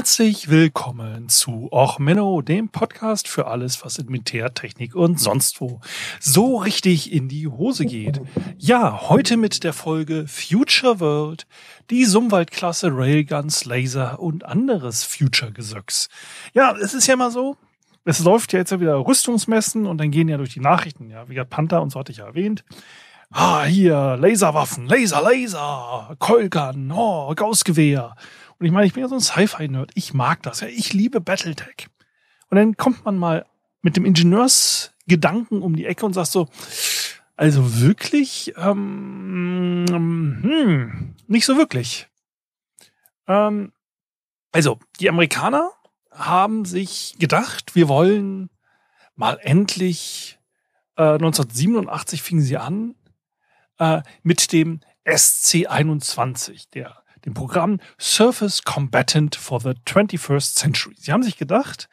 Herzlich willkommen zu Och Menno, dem Podcast für alles, was in Militär, Technik und sonst wo so richtig in die Hose geht. Ja, heute mit der Folge Future World, die Summwaldklasse, Railguns, Laser und anderes Future-Gesöcks. Ja, es ist ja immer so, es läuft ja jetzt ja wieder Rüstungsmessen und dann gehen ja durch die Nachrichten, ja, wie gesagt, Panther und so hatte ich ja erwähnt. Ah, hier, Laserwaffen, Laser, Laser, Keulgun, oh, Gaussgewehr. Und ich meine, ich bin ja so ein Sci-Fi-Nerd. Ich mag das. Ja, ich liebe Battletech. Und dann kommt man mal mit dem Ingenieursgedanken um die Ecke und sagt so, also wirklich, ähm, hm, nicht so wirklich. Ähm, also, die Amerikaner haben sich gedacht, wir wollen mal endlich, äh, 1987 fingen sie an, äh, mit dem SC21, der dem Programm Surface Combatant for the 21st Century. Sie haben sich gedacht,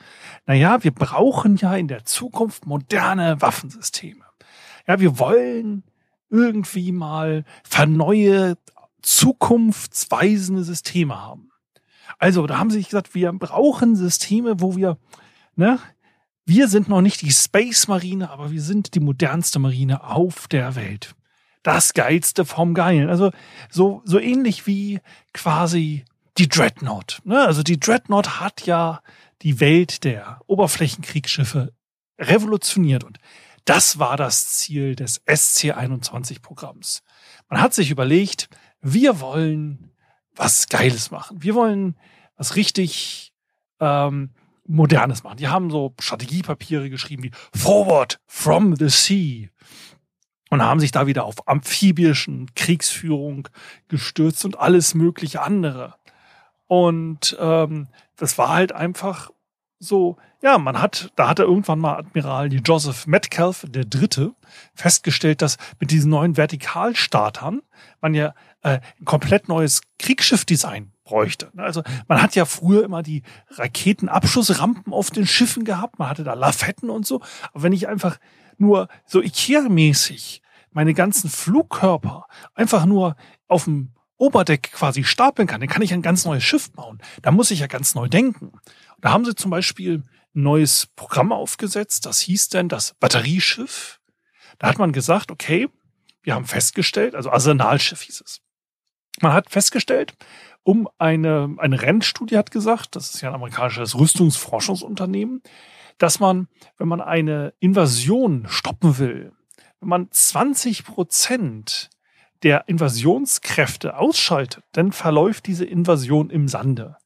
na ja, wir brauchen ja in der Zukunft moderne Waffensysteme. Ja, wir wollen irgendwie mal verneue, zukunftsweisende Systeme haben. Also, da haben sie sich gesagt, wir brauchen Systeme, wo wir, ne, wir sind noch nicht die Space Marine, aber wir sind die modernste Marine auf der Welt das Geilste vom Geilen. Also so, so ähnlich wie quasi die Dreadnought. Ne? Also die Dreadnought hat ja die Welt der Oberflächenkriegsschiffe revolutioniert und das war das Ziel des SC21-Programms. Man hat sich überlegt, wir wollen was Geiles machen. Wir wollen was richtig ähm, Modernes machen. Die haben so Strategiepapiere geschrieben wie Forward from the Sea und haben sich da wieder auf amphibischen Kriegsführung gestürzt und alles mögliche andere. Und ähm, das war halt einfach so, ja, man hat, da hatte irgendwann mal Admiral Joseph Metcalf, der Dritte, festgestellt, dass mit diesen neuen Vertikalstartern man ja äh, ein komplett neues Kriegsschiffdesign bräuchte. Also man hat ja früher immer die Raketenabschussrampen auf den Schiffen gehabt, man hatte da Lafetten und so. Aber wenn ich einfach nur so Ikea-mäßig meine ganzen Flugkörper einfach nur auf dem Oberdeck quasi stapeln kann, dann kann ich ein ganz neues Schiff bauen. Da muss ich ja ganz neu denken. Da haben sie zum Beispiel ein neues Programm aufgesetzt, das hieß denn das Batterieschiff. Da hat man gesagt, okay, wir haben festgestellt, also Arsenalschiff hieß es. Man hat festgestellt, um eine, eine Rennstudie hat gesagt, das ist ja ein amerikanisches Rüstungsforschungsunternehmen, dass man, wenn man eine Invasion stoppen will, wenn man 20 Prozent der Invasionskräfte ausschaltet, dann verläuft diese Invasion im Sande.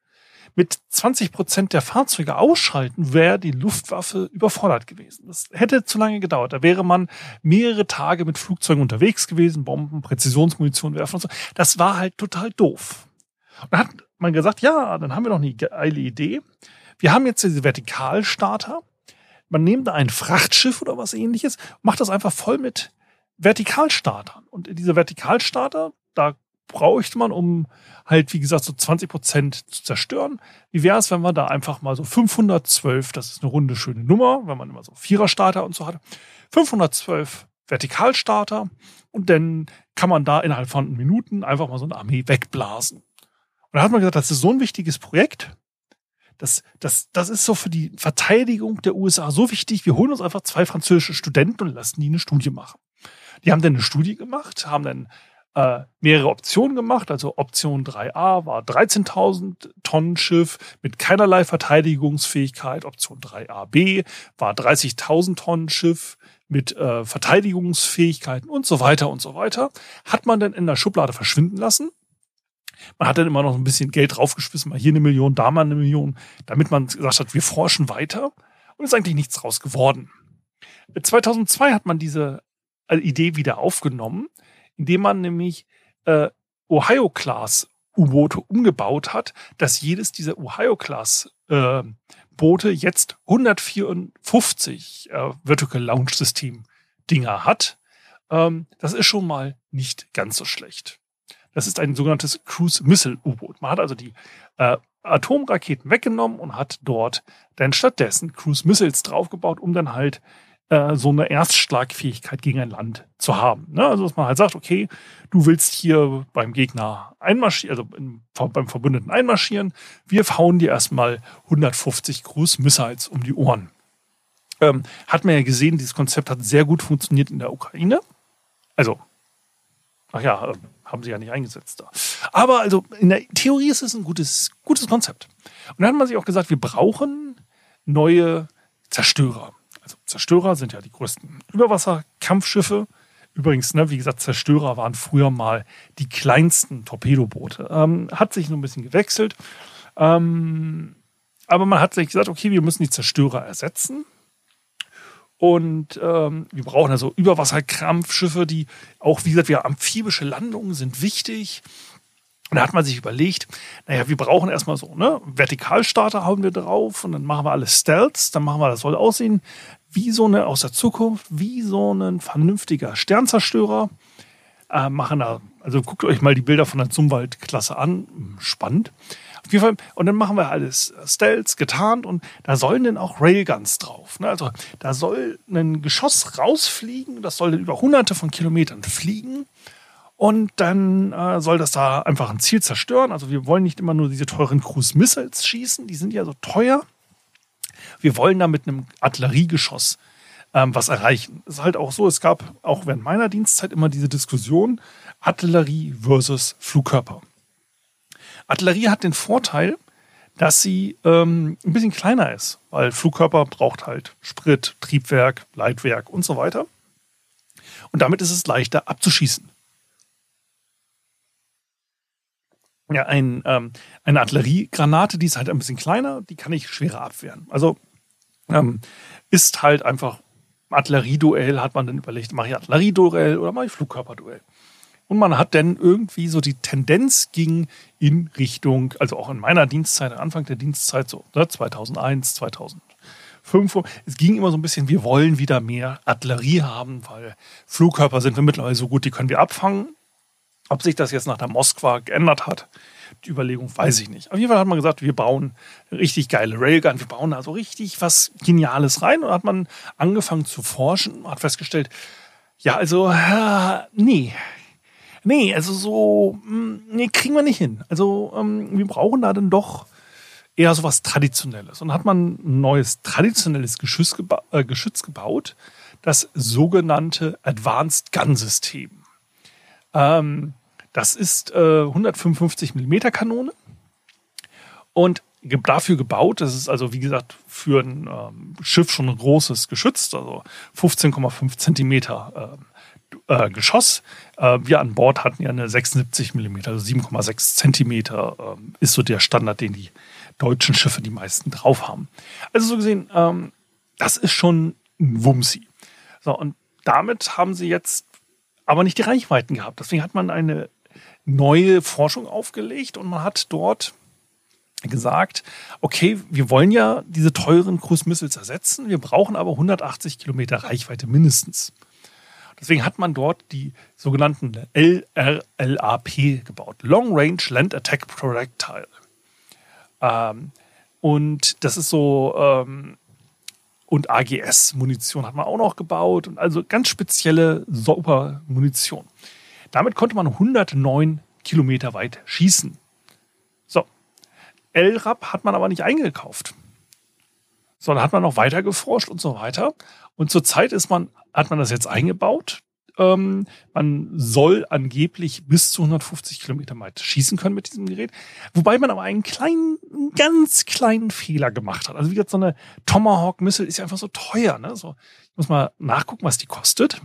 Mit 20 Prozent der Fahrzeuge ausschalten wäre die Luftwaffe überfordert gewesen. Das hätte zu lange gedauert. Da wäre man mehrere Tage mit Flugzeugen unterwegs gewesen, Bomben, Präzisionsmunition werfen und so. Das war halt total doof. Und dann hat man gesagt, ja, dann haben wir noch eine geile Idee. Wir haben jetzt diese Vertikalstarter. Man nimmt da ein Frachtschiff oder was ähnliches, macht das einfach voll mit Vertikalstartern. Und diese Vertikalstarter, da bräuchte man, um halt, wie gesagt, so 20 Prozent zu zerstören. Wie wäre es, wenn man da einfach mal so 512, das ist eine runde, schöne Nummer, wenn man immer so Viererstarter und so hat, 512 Vertikalstarter und dann kann man da innerhalb von Minuten einfach mal so eine Armee wegblasen. Und da hat man gesagt, das ist so ein wichtiges Projekt. Das, das, das ist so für die Verteidigung der USA so wichtig. Wir holen uns einfach zwei französische Studenten und lassen die eine Studie machen. Die haben dann eine Studie gemacht, haben dann äh, mehrere Optionen gemacht. Also Option 3a war 13.000 Tonnen Schiff mit keinerlei Verteidigungsfähigkeit. Option 3ab war 30.000 Tonnen Schiff mit äh, Verteidigungsfähigkeiten und so weiter und so weiter. Hat man dann in der Schublade verschwinden lassen man hat dann immer noch ein bisschen Geld draufgeschmissen, mal hier eine Million, da mal eine Million, damit man gesagt hat, wir forschen weiter und ist eigentlich nichts draus geworden. 2002 hat man diese äh, Idee wieder aufgenommen, indem man nämlich äh, Ohio-Class U-Boote umgebaut hat, dass jedes dieser Ohio-Class äh, Boote jetzt 154 äh, Vertical Launch System Dinger hat. Ähm, das ist schon mal nicht ganz so schlecht. Das ist ein sogenanntes Cruise Missile U-Boot. Man hat also die äh, Atomraketen weggenommen und hat dort dann stattdessen Cruise Missiles draufgebaut, um dann halt äh, so eine Erstschlagfähigkeit gegen ein Land zu haben. Ne? Also dass man halt sagt, okay, du willst hier beim Gegner einmarschieren, also in, beim Verbündeten einmarschieren, wir hauen dir erstmal 150 Cruise Missiles um die Ohren. Ähm, hat man ja gesehen, dieses Konzept hat sehr gut funktioniert in der Ukraine. Also, ach ja, äh, haben sie ja nicht eingesetzt da. Aber also in der Theorie ist es ein gutes, gutes Konzept. Und dann hat man sich auch gesagt, wir brauchen neue Zerstörer. Also Zerstörer sind ja die größten Überwasserkampfschiffe. Übrigens, ne, wie gesagt, Zerstörer waren früher mal die kleinsten Torpedoboote. Ähm, hat sich nur ein bisschen gewechselt. Ähm, aber man hat sich gesagt, okay, wir müssen die Zerstörer ersetzen. Und ähm, wir brauchen also Überwasserkrampfschiffe, die auch, wie gesagt, wir amphibische Landungen sind wichtig. Und da hat man sich überlegt, naja, wir brauchen erstmal so, ne, Vertikalstarter hauen wir drauf und dann machen wir alles Stealths, dann machen wir, das soll aussehen wie so eine aus der Zukunft, wie so ein vernünftiger Sternzerstörer. Äh, machen da, also guckt euch mal die Bilder von der Zumwald-Klasse an, spannend. Auf jeden Fall, und dann machen wir alles Stealths, getarnt und da sollen dann auch Railguns drauf. Ne? Also da soll ein Geschoss rausfliegen, das soll über hunderte von Kilometern fliegen. Und dann äh, soll das da einfach ein Ziel zerstören. Also wir wollen nicht immer nur diese teuren Cruise Missiles schießen, die sind ja so teuer. Wir wollen da mit einem Artilleriegeschoss ähm, was erreichen. Es ist halt auch so, es gab auch während meiner Dienstzeit immer diese Diskussion Artillerie versus Flugkörper. Artillerie hat den Vorteil, dass sie ähm, ein bisschen kleiner ist, weil Flugkörper braucht halt Sprit, Triebwerk, Leitwerk und so weiter. Und damit ist es leichter abzuschießen. Ja, ein, ähm, eine Artilleriegranate, die ist halt ein bisschen kleiner, die kann ich schwerer abwehren. Also ähm, ist halt einfach Artillerieduell, hat man dann überlegt, mache ich Artillerieduell oder mache ich Flugkörperduell. Und man hat dann irgendwie so die Tendenz ging in Richtung, also auch in meiner Dienstzeit, Anfang der Dienstzeit, so ne, 2001, 2005, es ging immer so ein bisschen, wir wollen wieder mehr Artillerie haben, weil Flugkörper sind wir mittlerweile so gut, die können wir abfangen. Ob sich das jetzt nach der Moskwa geändert hat, die Überlegung weiß ich nicht. Auf jeden Fall hat man gesagt, wir bauen richtig geile Railgun, wir bauen da so richtig was Geniales rein. Und hat man angefangen zu forschen, hat festgestellt, ja, also, äh, nee, Nee, also so, hm, nee, kriegen wir nicht hin. Also ähm, wir brauchen da dann doch eher so was Traditionelles. Und hat man ein neues traditionelles Geschütz, geba äh, Geschütz gebaut, das sogenannte Advanced Gun System. Ähm, das ist äh, 155 mm Kanone und dafür gebaut. Das ist also, wie gesagt, für ein ähm, Schiff schon ein großes Geschütz, also 15,5 Zentimeter ähm, äh, Geschoss. Äh, wir an Bord hatten ja eine 76 mm, also 7,6 Zentimeter äh, ist so der Standard, den die deutschen Schiffe die meisten drauf haben. Also so gesehen, ähm, das ist schon ein Wumsi. So, und damit haben sie jetzt aber nicht die Reichweiten gehabt. Deswegen hat man eine neue Forschung aufgelegt und man hat dort gesagt, okay, wir wollen ja diese teuren Cruise Missiles ersetzen, wir brauchen aber 180 Kilometer Reichweite mindestens. Deswegen hat man dort die sogenannten LRLAP gebaut. Long Range Land Attack Projectile. Ähm, und das ist so, ähm, und AGS-Munition hat man auch noch gebaut. Und also ganz spezielle, super Munition. Damit konnte man 109 Kilometer weit schießen. So. LRAP hat man aber nicht eingekauft. Sondern hat man noch weiter geforscht und so weiter. Und zurzeit ist man hat man das jetzt eingebaut. Ähm, man soll angeblich bis zu 150 Kilometer weit schießen können mit diesem Gerät. Wobei man aber einen kleinen, ganz kleinen Fehler gemacht hat. Also wie gesagt, so eine Tomahawk-Missile ist ja einfach so teuer. Ne? So, ich muss mal nachgucken, was die kostet.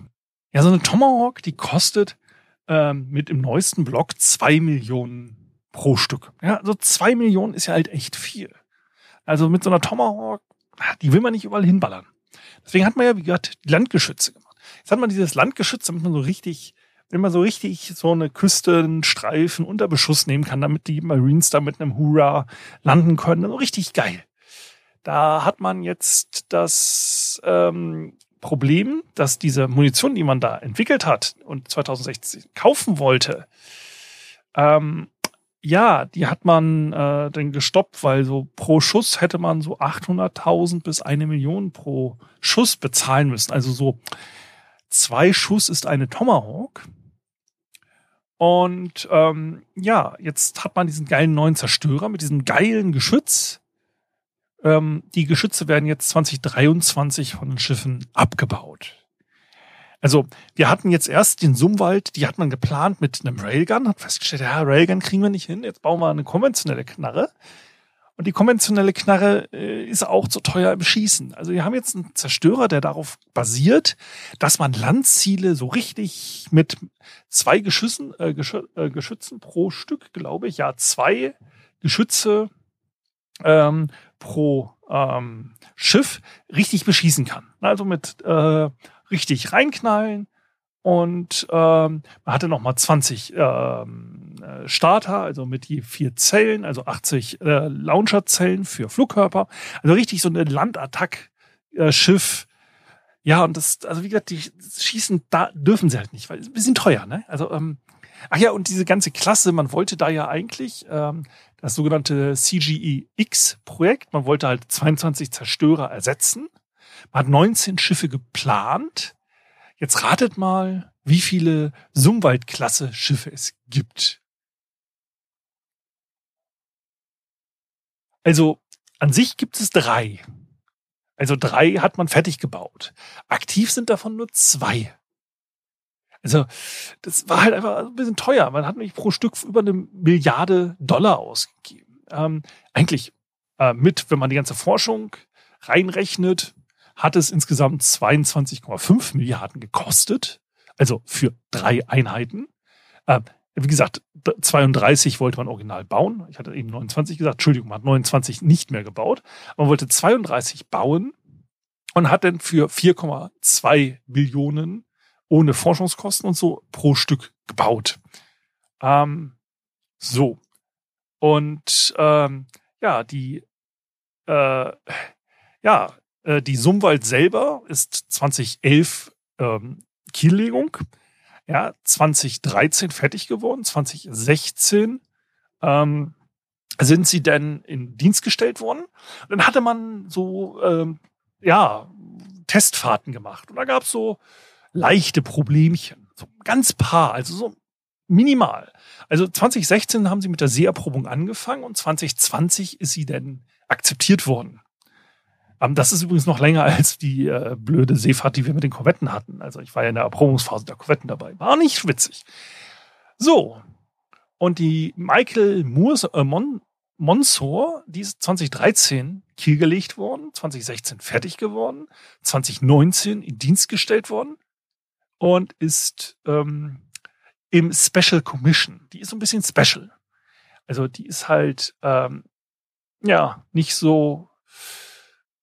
Ja, so eine Tomahawk, die kostet ähm, mit dem neuesten Block zwei Millionen pro Stück. Ja, also zwei Millionen ist ja halt echt viel. Also mit so einer Tomahawk, die will man nicht überall hinballern. Deswegen hat man ja, wie gesagt, Landgeschütze gemacht. Jetzt hat man dieses Landgeschütz, damit man so richtig, wenn man so richtig so eine Küste, einen Streifen unter Beschuss nehmen kann, damit die Marines da mit einem Hurra landen können. So richtig geil. Da hat man jetzt das ähm, Problem, dass diese Munition, die man da entwickelt hat und 2016 kaufen wollte, Ähm, ja, die hat man äh, dann gestoppt, weil so pro Schuss hätte man so 800.000 bis eine Million pro Schuss bezahlen müssen. Also so zwei Schuss ist eine Tomahawk. Und ähm, ja, jetzt hat man diesen geilen neuen Zerstörer mit diesem geilen Geschütz. Ähm, die Geschütze werden jetzt 2023 von den Schiffen abgebaut. Also wir hatten jetzt erst den Summwald, die hat man geplant mit einem Railgun, hat festgestellt, ja, Railgun kriegen wir nicht hin, jetzt bauen wir eine konventionelle Knarre. Und die konventionelle Knarre äh, ist auch zu teuer im Schießen. Also wir haben jetzt einen Zerstörer, der darauf basiert, dass man Landziele so richtig mit zwei Geschützen, äh, Geschü äh, Geschützen pro Stück, glaube ich, ja, zwei Geschütze ähm, pro ähm, Schiff richtig beschießen kann. Also mit äh, richtig reinknallen und ähm, man hatte noch mal 20 ähm, äh, Starter, also mit die vier Zellen, also 80 äh, Launcherzellen für Flugkörper. Also richtig so eine Landattack-Schiff. Äh, ja, und das, also wie gesagt, die schießen, da dürfen sie halt nicht, weil es ist ein bisschen teuer, ne? Also, ähm, ach ja, und diese ganze Klasse, man wollte da ja eigentlich ähm, das sogenannte CGE-X-Projekt, man wollte halt 22 Zerstörer ersetzen. Man hat 19 Schiffe geplant. Jetzt ratet mal, wie viele Sumwald-Klasse-Schiffe es gibt. Also an sich gibt es drei. Also drei hat man fertig gebaut. Aktiv sind davon nur zwei. Also das war halt einfach ein bisschen teuer. Man hat nämlich pro Stück über eine Milliarde Dollar ausgegeben. Ähm, eigentlich äh, mit, wenn man die ganze Forschung reinrechnet, hat es insgesamt 22,5 Milliarden gekostet. Also für drei Einheiten. Äh, wie gesagt, 32 wollte man original bauen. Ich hatte eben 29 gesagt. Entschuldigung, man hat 29 nicht mehr gebaut. Man wollte 32 bauen und hat dann für 4,2 Millionen ohne Forschungskosten und so pro Stück gebaut. Ähm, so. Und ähm, ja, die äh, ja, äh, die Sumwald selber ist 2011 ähm, Kiellegung, ja, 2013 fertig geworden, 2016 ähm, sind sie dann in Dienst gestellt worden. dann hatte man so, ähm, ja, Testfahrten gemacht. Und da gab es so leichte Problemchen. So ganz paar, also so minimal. Also 2016 haben sie mit der Seeerprobung angefangen und 2020 ist sie dann akzeptiert worden. Ähm, das ist übrigens noch länger als die äh, blöde Seefahrt, die wir mit den Korvetten hatten. Also ich war ja in der Erprobungsphase der Korvetten dabei. War nicht witzig. So. Und die Michael Moores, äh, Mon Monsor, die ist 2013 kielgelegt worden, 2016 fertig geworden, 2019 in Dienst gestellt worden und ist ähm, im Special Commission. Die ist so ein bisschen special. Also die ist halt ähm, ja nicht so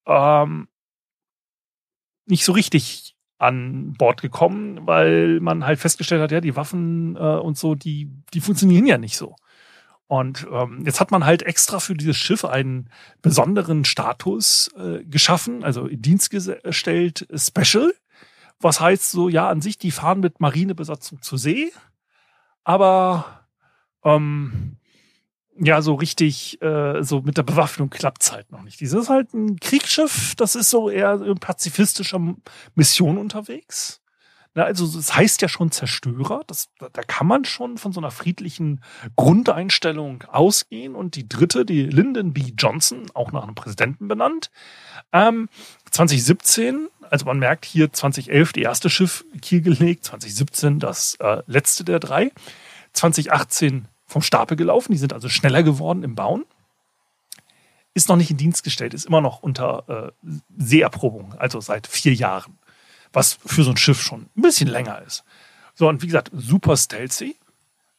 ähm, nicht so richtig an Bord gekommen, weil man halt festgestellt hat, ja, die Waffen äh, und so, die, die funktionieren ja nicht so. Und ähm, jetzt hat man halt extra für dieses Schiff einen besonderen Status äh, geschaffen, also in Dienst gestellt, Special. Was heißt so, ja, an sich, die fahren mit Marinebesatzung zur See, aber ähm, ja, so richtig, äh, so mit der Bewaffnung klappt's halt noch nicht. Dieses ist halt ein Kriegsschiff, das ist so eher in pazifistischer Mission unterwegs. Na, also das heißt ja schon Zerstörer. Das, da kann man schon von so einer friedlichen Grundeinstellung ausgehen. Und die dritte, die Lyndon B. Johnson, auch nach einem Präsidenten benannt, ähm, 2017, also man merkt hier 2011 die erste Schiff Kiel gelegt, 2017 das äh, letzte der drei, 2018 vom Stapel gelaufen. Die sind also schneller geworden im Bauen. Ist noch nicht in Dienst gestellt, ist immer noch unter äh, Seeerprobung, also seit vier Jahren. Was für so ein Schiff schon ein bisschen länger ist. So, und wie gesagt, super stealthy.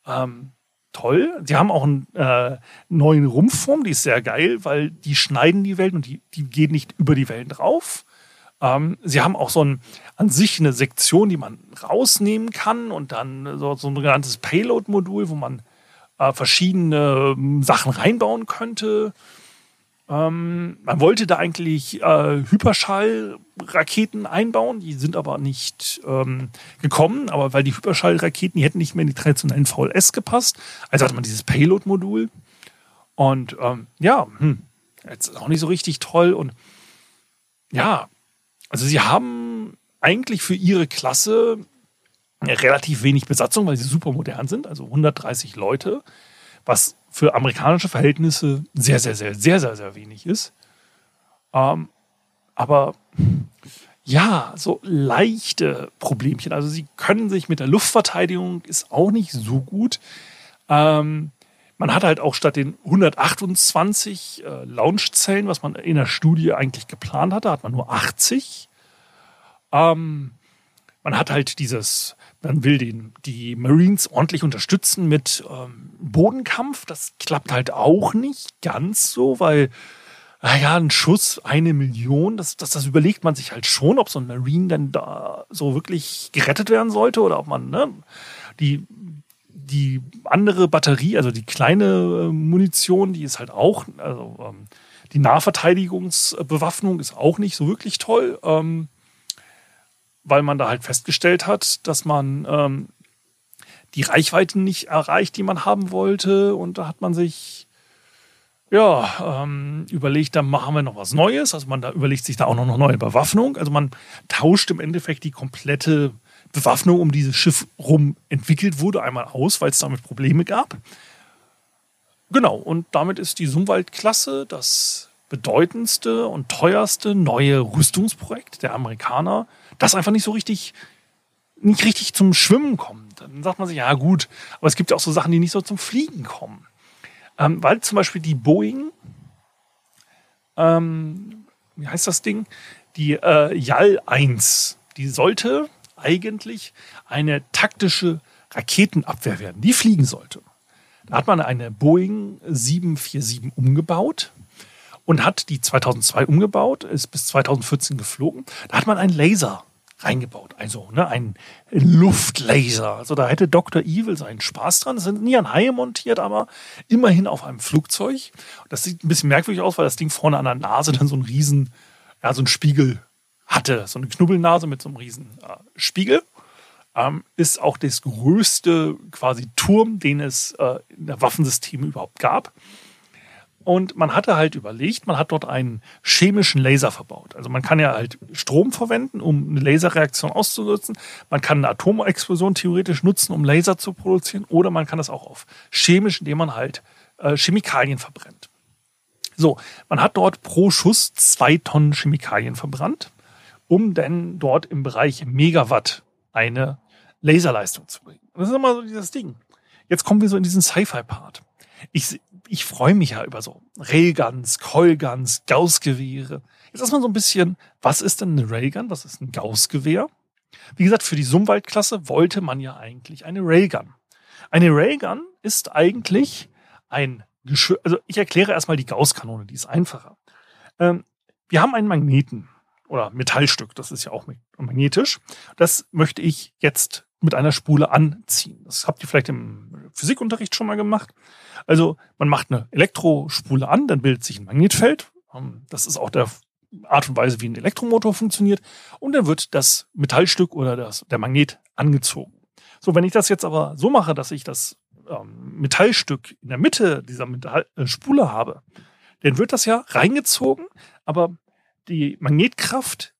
Ähm, toll. Sie haben auch einen äh, neuen Rumpfform, die ist sehr geil, weil die schneiden die Wellen und die, die gehen nicht über die Wellen drauf. Ähm, sie haben auch so ein, an sich eine Sektion, die man rausnehmen kann und dann so, so ein genanntes Payload-Modul, wo man äh, verschiedene ähm, Sachen reinbauen könnte. Ähm, man wollte da eigentlich äh, Hyperschallraketen einbauen, die sind aber nicht ähm, gekommen, aber weil die Hyperschallraketen, die hätten nicht mehr in die traditionellen VLS gepasst. Also hatte man dieses Payload-Modul. Und ähm, ja, hm, jetzt auch nicht so richtig toll. Und ja, also sie haben eigentlich für ihre Klasse relativ wenig Besatzung, weil sie super modern sind, also 130 Leute, was für amerikanische Verhältnisse sehr, sehr, sehr, sehr, sehr, sehr wenig ist. Ähm, aber ja, so leichte Problemchen. Also sie können sich mit der Luftverteidigung ist auch nicht so gut. Ähm, man hat halt auch statt den 128 äh, Launchzellen, was man in der Studie eigentlich geplant hatte, hat man nur 80. Ähm, man hat halt dieses man will den, die Marines ordentlich unterstützen mit ähm, Bodenkampf. Das klappt halt auch nicht ganz so, weil, naja, ein Schuss, eine Million, das, das, das überlegt man sich halt schon, ob so ein Marine denn da so wirklich gerettet werden sollte oder ob man ne, die, die andere Batterie, also die kleine äh, Munition, die ist halt auch, also ähm, die Nahverteidigungsbewaffnung ist auch nicht so wirklich toll. Ähm, weil man da halt festgestellt hat, dass man ähm, die Reichweiten nicht erreicht, die man haben wollte. Und da hat man sich ja ähm, überlegt, dann machen wir noch was Neues. Also man da überlegt sich da auch noch eine neue Bewaffnung. Also man tauscht im Endeffekt die komplette Bewaffnung um dieses Schiff rum entwickelt wurde, einmal aus, weil es damit Probleme gab. Genau, und damit ist die Sumwald-Klasse das bedeutendste und teuerste neue Rüstungsprojekt der Amerikaner das einfach nicht so richtig, nicht richtig zum Schwimmen kommt. Dann sagt man sich, ja gut, aber es gibt ja auch so Sachen, die nicht so zum Fliegen kommen. Ähm, weil zum Beispiel die Boeing, ähm, wie heißt das Ding? Die äh, YAL 1, die sollte eigentlich eine taktische Raketenabwehr werden, die fliegen sollte. Da hat man eine Boeing 747 umgebaut und hat die 2002 umgebaut, ist bis 2014 geflogen. Da hat man einen Laser reingebaut, also ne, ein Luftlaser. Also da hätte Dr. Evil seinen Spaß dran. Das sind nie an Haie montiert, aber immerhin auf einem Flugzeug. Das sieht ein bisschen merkwürdig aus, weil das Ding vorne an der Nase dann so einen riesen, ja, so einen Spiegel hatte. So eine Knubbelnase mit so einem riesen äh, Spiegel. Ähm, ist auch das größte quasi Turm, den es äh, in der Waffensysteme überhaupt gab. Und man hatte halt überlegt, man hat dort einen chemischen Laser verbaut. Also man kann ja halt Strom verwenden, um eine Laserreaktion auszunutzen. Man kann eine Atomexplosion theoretisch nutzen, um Laser zu produzieren. Oder man kann das auch auf chemisch, indem man halt äh, Chemikalien verbrennt. So, man hat dort pro Schuss zwei Tonnen Chemikalien verbrannt, um dann dort im Bereich Megawatt eine Laserleistung zu bringen. Das ist immer so dieses Ding. Jetzt kommen wir so in diesen Sci-Fi-Part. Ich ich freue mich ja über so Railguns, Coilguns, Gaussgewehre. Jetzt erstmal so ein bisschen, was ist denn eine Railgun? Was ist ein Gaussgewehr? Wie gesagt, für die Summwaldklasse wollte man ja eigentlich eine Railgun. Eine Railgun ist eigentlich ein Geschirr, also ich erkläre erstmal die Gausskanone, die ist einfacher. Ähm, wir haben einen Magneten oder Metallstück, das ist ja auch magnetisch. Das möchte ich jetzt mit einer Spule anziehen. Das habt ihr vielleicht im Physikunterricht schon mal gemacht. Also man macht eine Elektrospule an, dann bildet sich ein Magnetfeld. Ähm, das ist auch der Art und Weise, wie ein Elektromotor funktioniert. Und dann wird das Metallstück oder das, der Magnet angezogen. So, wenn ich das jetzt aber so mache, dass ich das ähm, Metallstück in der Mitte dieser Metall äh, Spule habe, dann wird das ja reingezogen, aber die Magnetkraft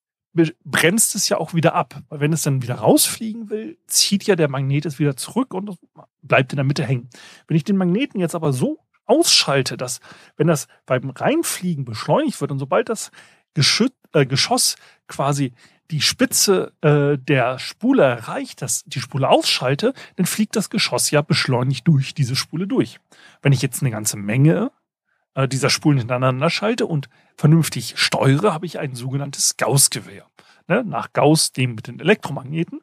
bremst es ja auch wieder ab. Weil wenn es dann wieder rausfliegen will, zieht ja der Magnet es wieder zurück und bleibt in der Mitte hängen. Wenn ich den Magneten jetzt aber so ausschalte, dass wenn das beim Reinfliegen beschleunigt wird und sobald das Geschüt, äh, Geschoss quasi die Spitze äh, der Spule erreicht, dass die Spule ausschalte, dann fliegt das Geschoss ja beschleunigt durch diese Spule durch. Wenn ich jetzt eine ganze Menge äh, dieser Spulen hintereinander schalte und vernünftig steuere, habe ich ein sogenanntes Gauss-Gewehr. Ne? Nach Gauss, dem mit den Elektromagneten.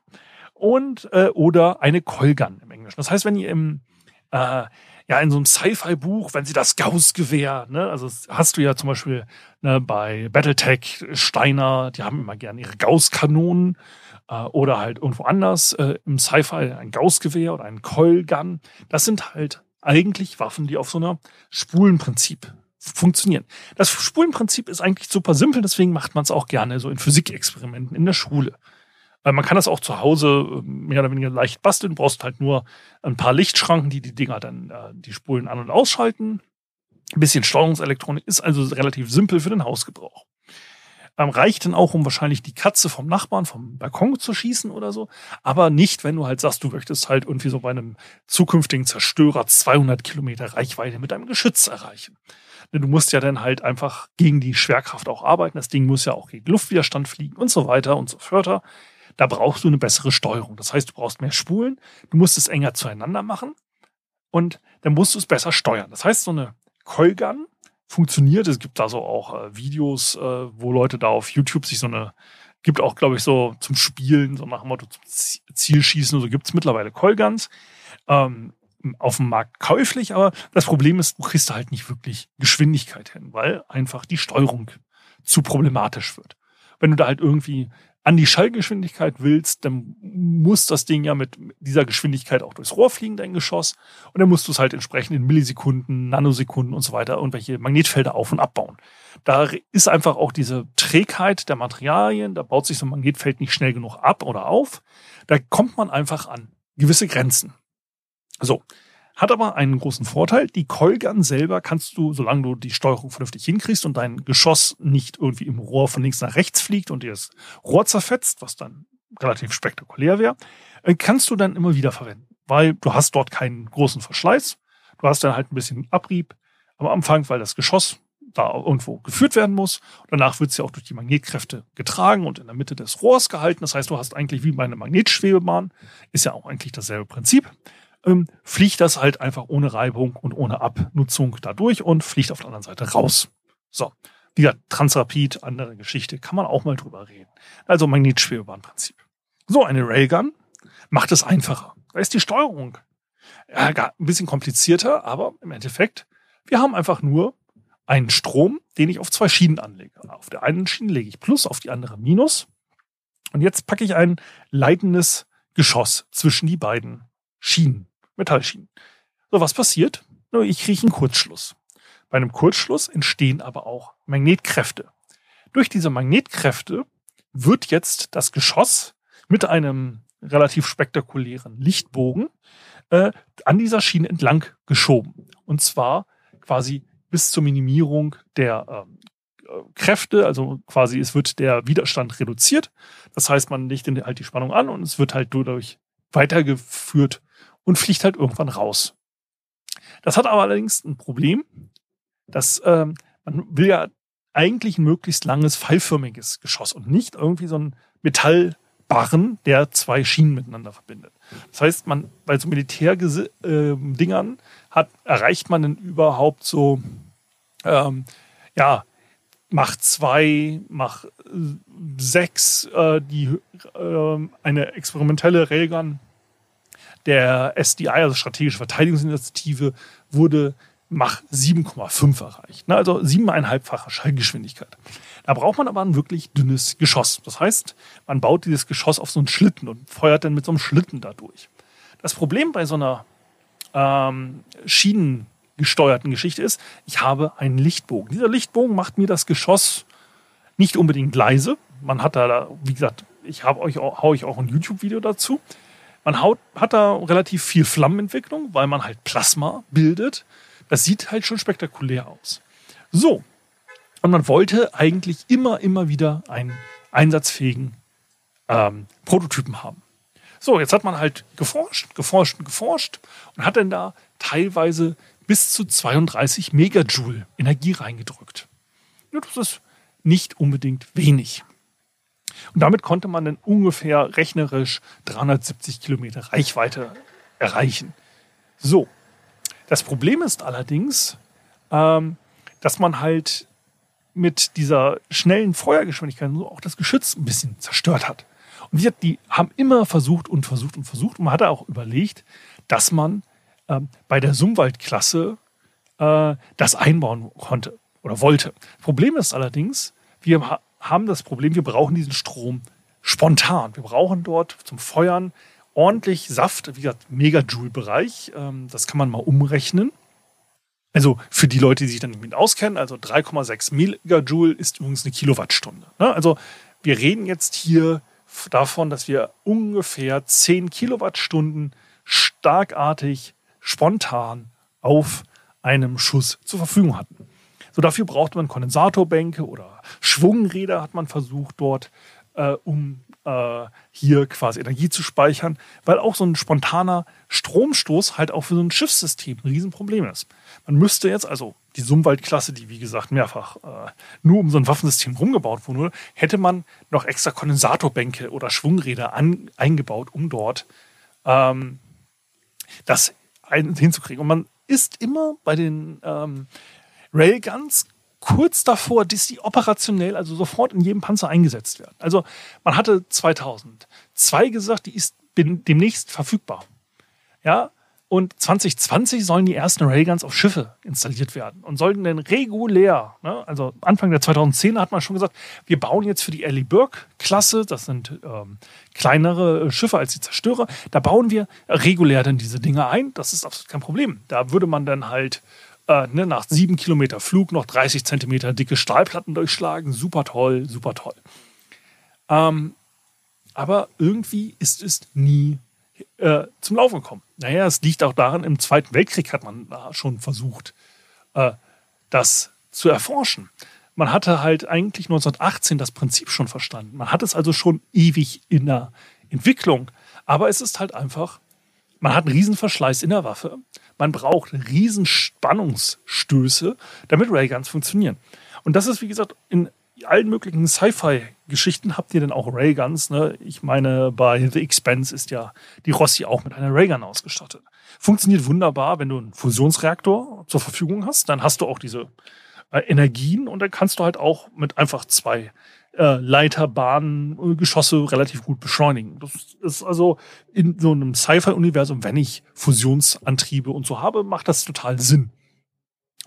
Und, äh, oder eine Coilgun im Englischen. Das heißt, wenn ihr im, äh, ja, in so einem Sci-Fi-Buch, wenn sie das Gauss-Gewehr, ne, also hast du ja zum Beispiel ne, bei Battletech Steiner, die haben immer gerne ihre Gauss-Kanonen äh, oder halt irgendwo anders äh, im Sci-Fi ein Gauss-Gewehr oder ein Coilgun. Das sind halt eigentlich Waffen, die auf so einer Spulenprinzip funktionieren. Das Spulenprinzip ist eigentlich super simpel, deswegen macht man es auch gerne so in Physikexperimenten in der Schule. Weil man kann das auch zu Hause äh, mehr oder weniger leicht basteln. Brauchst halt nur ein paar Lichtschranken, die die Dinger dann äh, die Spulen an- und ausschalten. Ein bisschen Steuerungselektronik ist also relativ simpel für den Hausgebrauch. Ähm, reicht dann auch, um wahrscheinlich die Katze vom Nachbarn vom Balkon zu schießen oder so. Aber nicht, wenn du halt sagst, du möchtest halt irgendwie so bei einem zukünftigen Zerstörer 200 Kilometer Reichweite mit einem Geschütz erreichen. Du musst ja dann halt einfach gegen die Schwerkraft auch arbeiten. Das Ding muss ja auch gegen Luftwiderstand fliegen und so weiter und so fort. Da brauchst du eine bessere Steuerung. Das heißt, du brauchst mehr Spulen, du musst es enger zueinander machen und dann musst du es besser steuern. Das heißt, so eine Coilgun funktioniert. Es gibt da so auch äh, Videos, äh, wo Leute da auf YouTube sich so eine, gibt auch, glaube ich, so zum Spielen, so nach dem Motto zum Zielschießen, so gibt es mittlerweile Coilguns. Ähm, auf dem Markt käuflich, aber das Problem ist, du kriegst da halt nicht wirklich Geschwindigkeit hin, weil einfach die Steuerung zu problematisch wird. Wenn du da halt irgendwie an die Schallgeschwindigkeit willst, dann muss das Ding ja mit dieser Geschwindigkeit auch durchs Rohr fliegen, dein Geschoss. Und dann musst du es halt entsprechend in Millisekunden, Nanosekunden und so weiter irgendwelche Magnetfelder auf- und abbauen. Da ist einfach auch diese Trägheit der Materialien, da baut sich so ein Magnetfeld nicht schnell genug ab oder auf. Da kommt man einfach an gewisse Grenzen. So, hat aber einen großen Vorteil. Die Coilgun selber kannst du, solange du die Steuerung vernünftig hinkriegst und dein Geschoss nicht irgendwie im Rohr von links nach rechts fliegt und dir das Rohr zerfetzt, was dann relativ spektakulär wäre, äh, kannst du dann immer wieder verwenden. Weil du hast dort keinen großen Verschleiß. Du hast dann halt ein bisschen Abrieb am Anfang, weil das Geschoss da irgendwo geführt werden muss. Danach wird es ja auch durch die Magnetkräfte getragen und in der Mitte des Rohrs gehalten. Das heißt, du hast eigentlich wie bei einer Magnetschwebebahn, ist ja auch eigentlich dasselbe Prinzip ähm, fliegt das halt einfach ohne Reibung und ohne Abnutzung da durch und fliegt auf der anderen Seite raus. So. Wie gesagt, Transrapid, andere Geschichte, kann man auch mal drüber reden. Also Magnetschwebebahnprinzip. So, eine Railgun macht es einfacher. Da ist die Steuerung ja, ein bisschen komplizierter, aber im Endeffekt, wir haben einfach nur einen Strom, den ich auf zwei Schienen anlege. Auf der einen Schiene lege ich Plus, auf die andere Minus. Und jetzt packe ich ein leitendes Geschoss zwischen die beiden Schienen. Metallschienen. So, was passiert? Ich kriege einen Kurzschluss. Bei einem Kurzschluss entstehen aber auch Magnetkräfte. Durch diese Magnetkräfte wird jetzt das Geschoss mit einem relativ spektakulären Lichtbogen äh, an dieser Schiene entlang geschoben. Und zwar quasi bis zur Minimierung der ähm, äh, Kräfte, also quasi es wird der Widerstand reduziert. Das heißt, man legt halt die Spannung an und es wird halt dadurch weitergeführt und fliegt halt irgendwann raus. Das hat aber allerdings ein Problem, dass ähm, man will ja eigentlich ein möglichst langes, pfeilförmiges Geschoss und nicht irgendwie so ein Metallbarren, der zwei Schienen miteinander verbindet. Das heißt, man bei so Militärdingern äh, hat erreicht man dann überhaupt so ähm, ja Mach zwei, Mach sechs, äh, die äh, eine experimentelle Railgun der SDI, also Strategische Verteidigungsinitiative, wurde Mach 7,5 erreicht. Ne? Also siebeneinhalbfache Schallgeschwindigkeit. Da braucht man aber ein wirklich dünnes Geschoss. Das heißt, man baut dieses Geschoss auf so einen Schlitten und feuert dann mit so einem Schlitten dadurch. Das Problem bei so einer ähm, schienengesteuerten Geschichte ist, ich habe einen Lichtbogen. Dieser Lichtbogen macht mir das Geschoss nicht unbedingt leise. Man hat da, wie gesagt, ich habe euch, hau ich auch ein YouTube-Video dazu. Man haut, hat da relativ viel Flammenentwicklung, weil man halt Plasma bildet. Das sieht halt schon spektakulär aus. So. Und man wollte eigentlich immer, immer wieder einen einsatzfähigen ähm, Prototypen haben. So, jetzt hat man halt geforscht, geforscht und geforscht und hat dann da teilweise bis zu 32 Megajoule Energie reingedrückt. Das ist nicht unbedingt wenig. Und damit konnte man dann ungefähr rechnerisch 370 Kilometer Reichweite erreichen. So. Das Problem ist allerdings, ähm, dass man halt mit dieser schnellen Feuergeschwindigkeit auch das Geschütz ein bisschen zerstört hat. Und die, die haben immer versucht und versucht und versucht. Und man hat auch überlegt, dass man ähm, bei der Sumwald-Klasse äh, das einbauen konnte oder wollte. Problem ist allerdings, wir haben das Problem, wir brauchen diesen Strom spontan. Wir brauchen dort zum Feuern ordentlich Saft, wie gesagt, Megajoule-Bereich. Ähm, das kann man mal umrechnen. Also für die Leute, die sich dann nicht mit auskennen, also 3,6 Megajoule ist übrigens eine Kilowattstunde. Ne? Also wir reden jetzt hier davon, dass wir ungefähr 10 Kilowattstunden starkartig, spontan auf einem Schuss zur Verfügung hatten. So dafür braucht man Kondensatorbänke oder Schwungräder hat man versucht dort, äh, um äh, hier quasi Energie zu speichern, weil auch so ein spontaner Stromstoß halt auch für so ein Schiffssystem ein Riesenproblem ist. Man müsste jetzt, also die Sumwald-Klasse, die wie gesagt mehrfach äh, nur um so ein Waffensystem rumgebaut wurde, hätte man noch extra Kondensatorbänke oder Schwungräder an, eingebaut, um dort ähm, das ein, hinzukriegen. Und man ist immer bei den ähm, Railguns kurz davor, dass die operationell, also sofort in jedem Panzer eingesetzt werden. Also man hatte 2002 gesagt, die ist demnächst verfügbar. Ja, und 2020 sollen die ersten Railguns auf Schiffe installiert werden und sollten dann regulär, ne, also Anfang der 2010er hat man schon gesagt, wir bauen jetzt für die Ellie Burke-Klasse, das sind ähm, kleinere Schiffe als die Zerstörer, da bauen wir regulär dann diese Dinge ein. Das ist absolut kein Problem. Da würde man dann halt äh, ne, nach sieben Kilometer Flug noch 30 Zentimeter dicke Stahlplatten durchschlagen. Super toll, super toll. Ähm, aber irgendwie ist es nie äh, zum Laufen gekommen. Naja, es liegt auch daran, im Zweiten Weltkrieg hat man da schon versucht, äh, das zu erforschen. Man hatte halt eigentlich 1918 das Prinzip schon verstanden. Man hat es also schon ewig in der Entwicklung. Aber es ist halt einfach, man hat einen Riesenverschleiß in der Waffe. Man braucht Riesenspannungsstöße, damit Rayguns funktionieren. Und das ist, wie gesagt, in allen möglichen Sci-Fi-Geschichten habt ihr dann auch Rayguns. Ne? Ich meine, bei The Expense ist ja die Rossi auch mit einer Raygun ausgestattet. Funktioniert wunderbar, wenn du einen Fusionsreaktor zur Verfügung hast. Dann hast du auch diese äh, Energien und dann kannst du halt auch mit einfach zwei äh, Leiterbahnen, äh, Geschosse relativ gut beschleunigen. Das ist also in so einem Sci-Fi-Universum, wenn ich Fusionsantriebe und so habe, macht das total Sinn.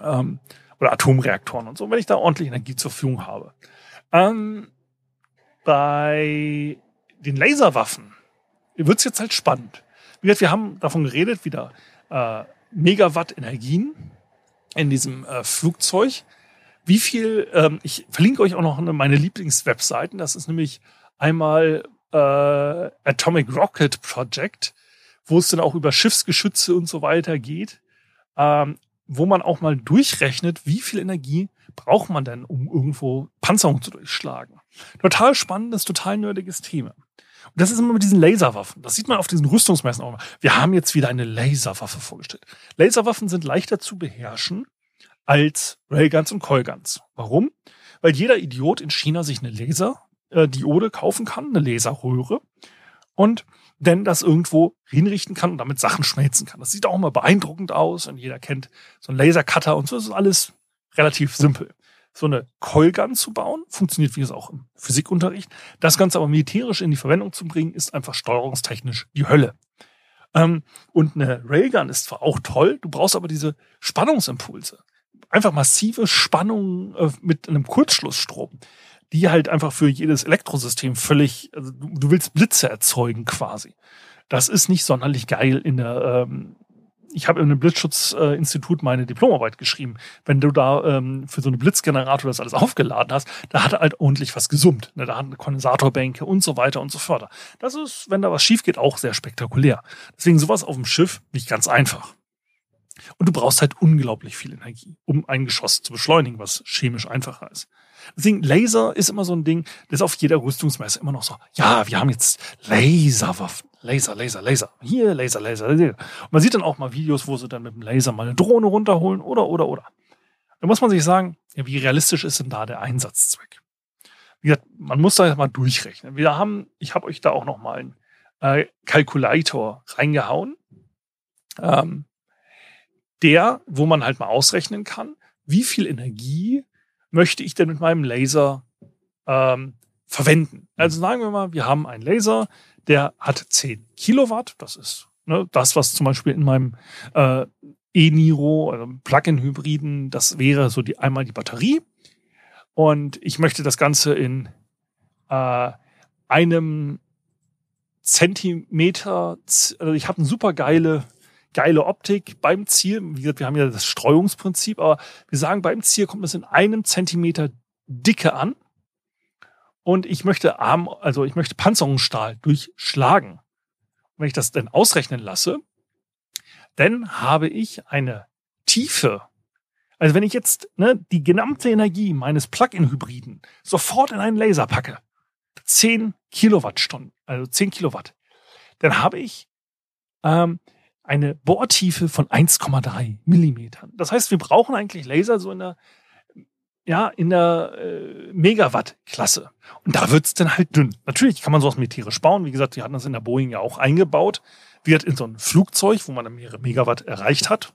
Ähm, oder Atomreaktoren und so, wenn ich da ordentlich Energie zur Verfügung habe. Ähm, bei den Laserwaffen wird es jetzt halt spannend. Wie gesagt, wir haben davon geredet, wieder äh, Megawatt Energien in diesem äh, Flugzeug wie viel, ähm, ich verlinke euch auch noch meine Lieblingswebseiten. Das ist nämlich einmal äh, Atomic Rocket Project, wo es dann auch über Schiffsgeschütze und so weiter geht, ähm, wo man auch mal durchrechnet, wie viel Energie braucht man denn, um irgendwo Panzerung zu durchschlagen. Total spannendes, total nerdiges Thema. Und das ist immer mit diesen Laserwaffen. Das sieht man auf diesen Rüstungsmessen auch immer. Wir haben jetzt wieder eine Laserwaffe vorgestellt. Laserwaffen sind leichter zu beherrschen als Railguns und Coilguns. Warum? Weil jeder Idiot in China sich eine Laserdiode kaufen kann, eine Laserröhre und denn das irgendwo hinrichten kann und damit Sachen schmelzen kann. Das sieht auch immer beeindruckend aus und jeder kennt so einen Lasercutter und so. Das ist alles relativ simpel. So eine Coilgun zu bauen, funktioniert wie es auch im Physikunterricht. Das Ganze aber militärisch in die Verwendung zu bringen, ist einfach steuerungstechnisch die Hölle. Ähm, und eine Railgun ist zwar auch toll, du brauchst aber diese Spannungsimpulse einfach massive Spannungen äh, mit einem Kurzschlussstrom, die halt einfach für jedes Elektrosystem völlig, also du, willst Blitze erzeugen quasi. Das ist nicht sonderlich geil in der, ähm, ich habe in einem Blitzschutzinstitut äh, meine Diplomarbeit geschrieben. Wenn du da ähm, für so eine Blitzgenerator das alles aufgeladen hast, da hat er halt ordentlich was gesummt. Ne? Da hat eine Kondensatorbänke und so weiter und so fort. Das ist, wenn da was schief geht, auch sehr spektakulär. Deswegen sowas auf dem Schiff nicht ganz einfach. Und du brauchst halt unglaublich viel Energie, um ein Geschoss zu beschleunigen, was chemisch einfacher ist. Deswegen, Laser ist immer so ein Ding, das ist auf jeder Rüstungsmesse immer noch so, ja, wir haben jetzt Laserwaffen. Laser, Laser, Laser. Hier, Laser, Laser, Laser. Und man sieht dann auch mal Videos, wo sie dann mit dem Laser mal eine Drohne runterholen oder, oder, oder. Da muss man sich sagen, ja, wie realistisch ist denn da der Einsatzzweck? Wie gesagt, man muss da mal durchrechnen. Wir haben, ich habe euch da auch noch mal einen äh, Calculator reingehauen. Ähm, der, wo man halt mal ausrechnen kann, wie viel Energie möchte ich denn mit meinem Laser ähm, verwenden. Also sagen wir mal, wir haben einen Laser, der hat 10 Kilowatt. Das ist ne, das, was zum Beispiel in meinem äh, E-Niro, also Plug-in-Hybriden, das wäre so die einmal die Batterie. Und ich möchte das Ganze in äh, einem Zentimeter, also ich habe eine super geile geile Optik beim Ziel. Wie gesagt, wir haben ja das Streuungsprinzip, aber wir sagen, beim Ziel kommt es in einem Zentimeter Dicke an. Und ich möchte Arm, also ich möchte Panzerungsstahl durchschlagen. Und wenn ich das dann ausrechnen lasse, dann habe ich eine Tiefe. Also wenn ich jetzt ne, die gesamte Energie meines Plug-in-Hybriden sofort in einen Laser packe, 10 Kilowattstunden, also 10 Kilowatt, dann habe ich ähm, eine Bohrtiefe von 1,3 Millimetern. Das heißt, wir brauchen eigentlich Laser so in der, ja, in der äh, Megawatt-Klasse. Und da wird's dann halt dünn. Natürlich kann man sowas militärisch bauen. Wie gesagt, die hatten das in der Boeing ja auch eingebaut. Wird in so ein Flugzeug, wo man dann mehrere Megawatt erreicht hat.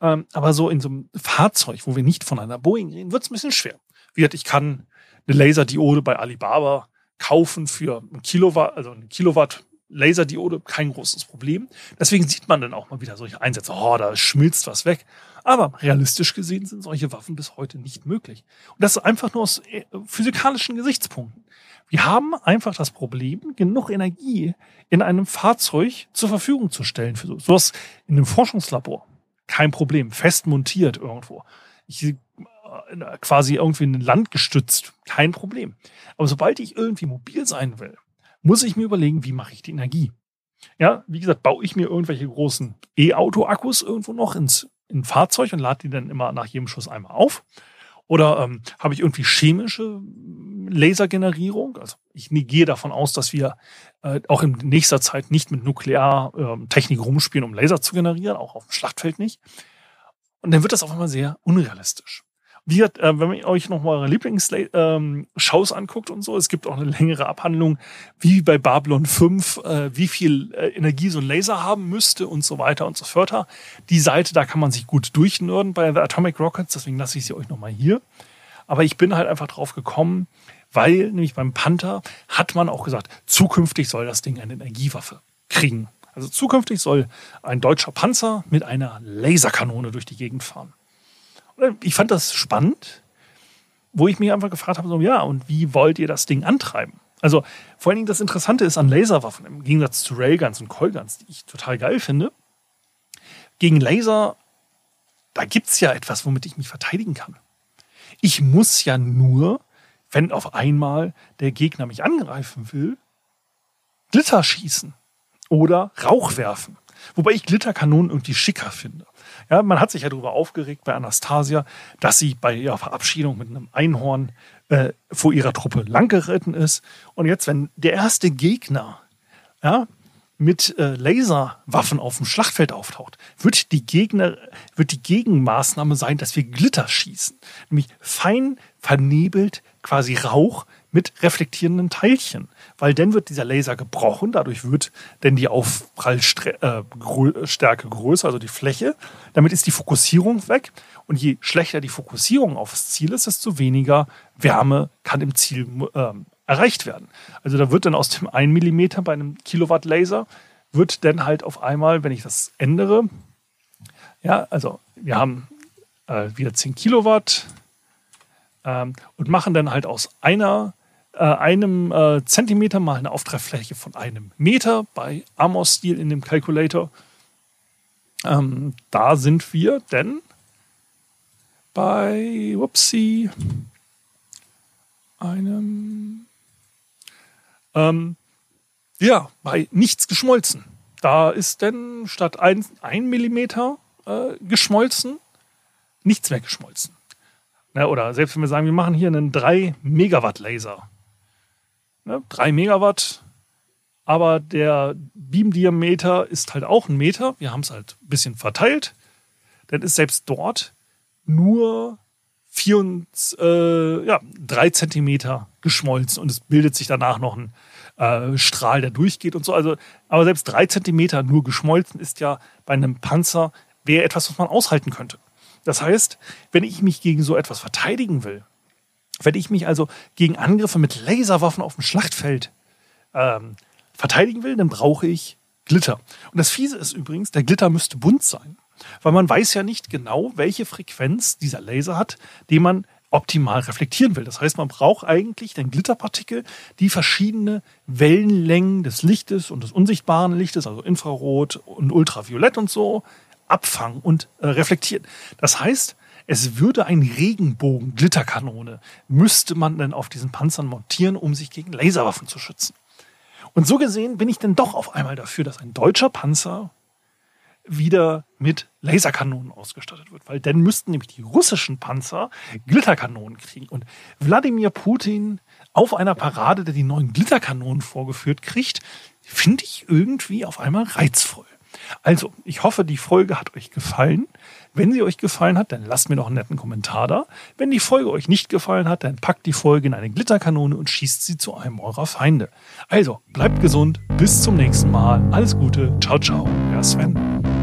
Ähm, aber so in so einem Fahrzeug, wo wir nicht von einer Boeing reden, wird's ein bisschen schwer. Wie gesagt, ich kann eine Laserdiode bei Alibaba kaufen für ein Kilowatt, also ein Kilowatt Laserdiode, kein großes Problem. Deswegen sieht man dann auch mal wieder solche Einsätze. Oh, da schmilzt was weg. Aber realistisch gesehen sind solche Waffen bis heute nicht möglich. Und das ist einfach nur aus äh, physikalischen Gesichtspunkten. Wir haben einfach das Problem, genug Energie in einem Fahrzeug zur Verfügung zu stellen für sowas in einem Forschungslabor. Kein Problem, fest montiert irgendwo. Ich äh, quasi irgendwie in ein Land gestützt, kein Problem. Aber sobald ich irgendwie mobil sein will, muss ich mir überlegen, wie mache ich die Energie? Ja, wie gesagt, baue ich mir irgendwelche großen E-Auto-Akkus irgendwo noch ins in Fahrzeug und lade die dann immer nach jedem Schuss einmal auf? Oder ähm, habe ich irgendwie chemische Lasergenerierung? Also ich gehe davon aus, dass wir äh, auch in nächster Zeit nicht mit Nukleartechnik ähm, rumspielen, um Laser zu generieren, auch auf dem Schlachtfeld nicht. Und dann wird das auf einmal sehr unrealistisch. Wie hat, äh, wenn ihr euch noch mal eure Lieblingsshows ähm, anguckt und so, es gibt auch eine längere Abhandlung, wie bei Babylon 5, äh, wie viel äh, Energie so ein Laser haben müsste und so weiter und so fort. Die Seite, da kann man sich gut durchnörden bei The Atomic Rockets, deswegen lasse ich sie euch noch mal hier. Aber ich bin halt einfach drauf gekommen, weil nämlich beim Panther hat man auch gesagt, zukünftig soll das Ding eine Energiewaffe kriegen. Also zukünftig soll ein deutscher Panzer mit einer Laserkanone durch die Gegend fahren ich fand das spannend, wo ich mich einfach gefragt habe, so, ja, und wie wollt ihr das Ding antreiben? Also vor allen Dingen das Interessante ist an Laserwaffen, im Gegensatz zu Railguns und Coilguns, die ich total geil finde, gegen Laser, da gibt es ja etwas, womit ich mich verteidigen kann. Ich muss ja nur, wenn auf einmal der Gegner mich angreifen will, Glitter schießen oder Rauch werfen. Wobei ich Glitterkanonen irgendwie schicker finde. Ja, man hat sich ja darüber aufgeregt bei Anastasia, dass sie bei ihrer Verabschiedung mit einem Einhorn äh, vor ihrer Truppe langgeritten ist. Und jetzt, wenn der erste Gegner ja, mit äh, Laserwaffen auf dem Schlachtfeld auftaucht, wird die Gegner, wird die Gegenmaßnahme sein, dass wir Glitter schießen. Nämlich fein vernebelt quasi Rauch mit reflektierenden Teilchen weil dann wird dieser Laser gebrochen, dadurch wird denn die Aufprallstärke äh, größer, also die Fläche. Damit ist die Fokussierung weg und je schlechter die Fokussierung aufs Ziel ist, desto weniger Wärme kann im Ziel äh, erreicht werden. Also da wird dann aus dem 1 mm bei einem Kilowatt Laser wird dann halt auf einmal, wenn ich das ändere, ja, also wir haben äh, wieder 10 Kilowatt ähm, und machen dann halt aus einer äh, einem äh, Zentimeter mal eine Auftreffläche von einem Meter bei Amos-Stil in dem Calculator. Ähm, da sind wir denn bei, whoopsie, einem, ähm, ja, bei nichts geschmolzen. Da ist denn statt 1 Millimeter äh, geschmolzen, nichts mehr geschmolzen. Ja, oder selbst wenn wir sagen, wir machen hier einen 3 Megawatt Laser, Ne? 3 Megawatt, aber der Beamdiameter ist halt auch ein Meter. Wir haben es halt ein bisschen verteilt. Dann ist selbst dort nur 4, äh, ja, 3 Zentimeter geschmolzen und es bildet sich danach noch ein äh, Strahl, der durchgeht und so. Also, aber selbst 3 Zentimeter nur geschmolzen ist ja bei einem Panzer wäre etwas, was man aushalten könnte. Das heißt, wenn ich mich gegen so etwas verteidigen will, wenn ich mich also gegen Angriffe mit Laserwaffen auf dem Schlachtfeld ähm, verteidigen will, dann brauche ich Glitter. Und das Fiese ist übrigens, der Glitter müsste bunt sein. Weil man weiß ja nicht genau, welche Frequenz dieser Laser hat, den man optimal reflektieren will. Das heißt, man braucht eigentlich den Glitterpartikel, die verschiedene Wellenlängen des Lichtes und des unsichtbaren Lichtes, also Infrarot und Ultraviolett und so, abfangen und äh, reflektieren. Das heißt, es würde ein Regenbogen Glitterkanone müsste man dann auf diesen Panzern montieren, um sich gegen Laserwaffen zu schützen. Und so gesehen bin ich dann doch auf einmal dafür, dass ein deutscher Panzer wieder mit Laserkanonen ausgestattet wird, weil dann müssten nämlich die russischen Panzer Glitterkanonen kriegen. Und Wladimir Putin auf einer Parade, der die neuen Glitterkanonen vorgeführt kriegt, finde ich irgendwie auf einmal reizvoll. Also, ich hoffe, die Folge hat euch gefallen. Wenn sie euch gefallen hat, dann lasst mir noch einen netten Kommentar da. Wenn die Folge euch nicht gefallen hat, dann packt die Folge in eine Glitterkanone und schießt sie zu einem eurer Feinde. Also, bleibt gesund, bis zum nächsten Mal. Alles Gute, ciao, ciao, euer Sven.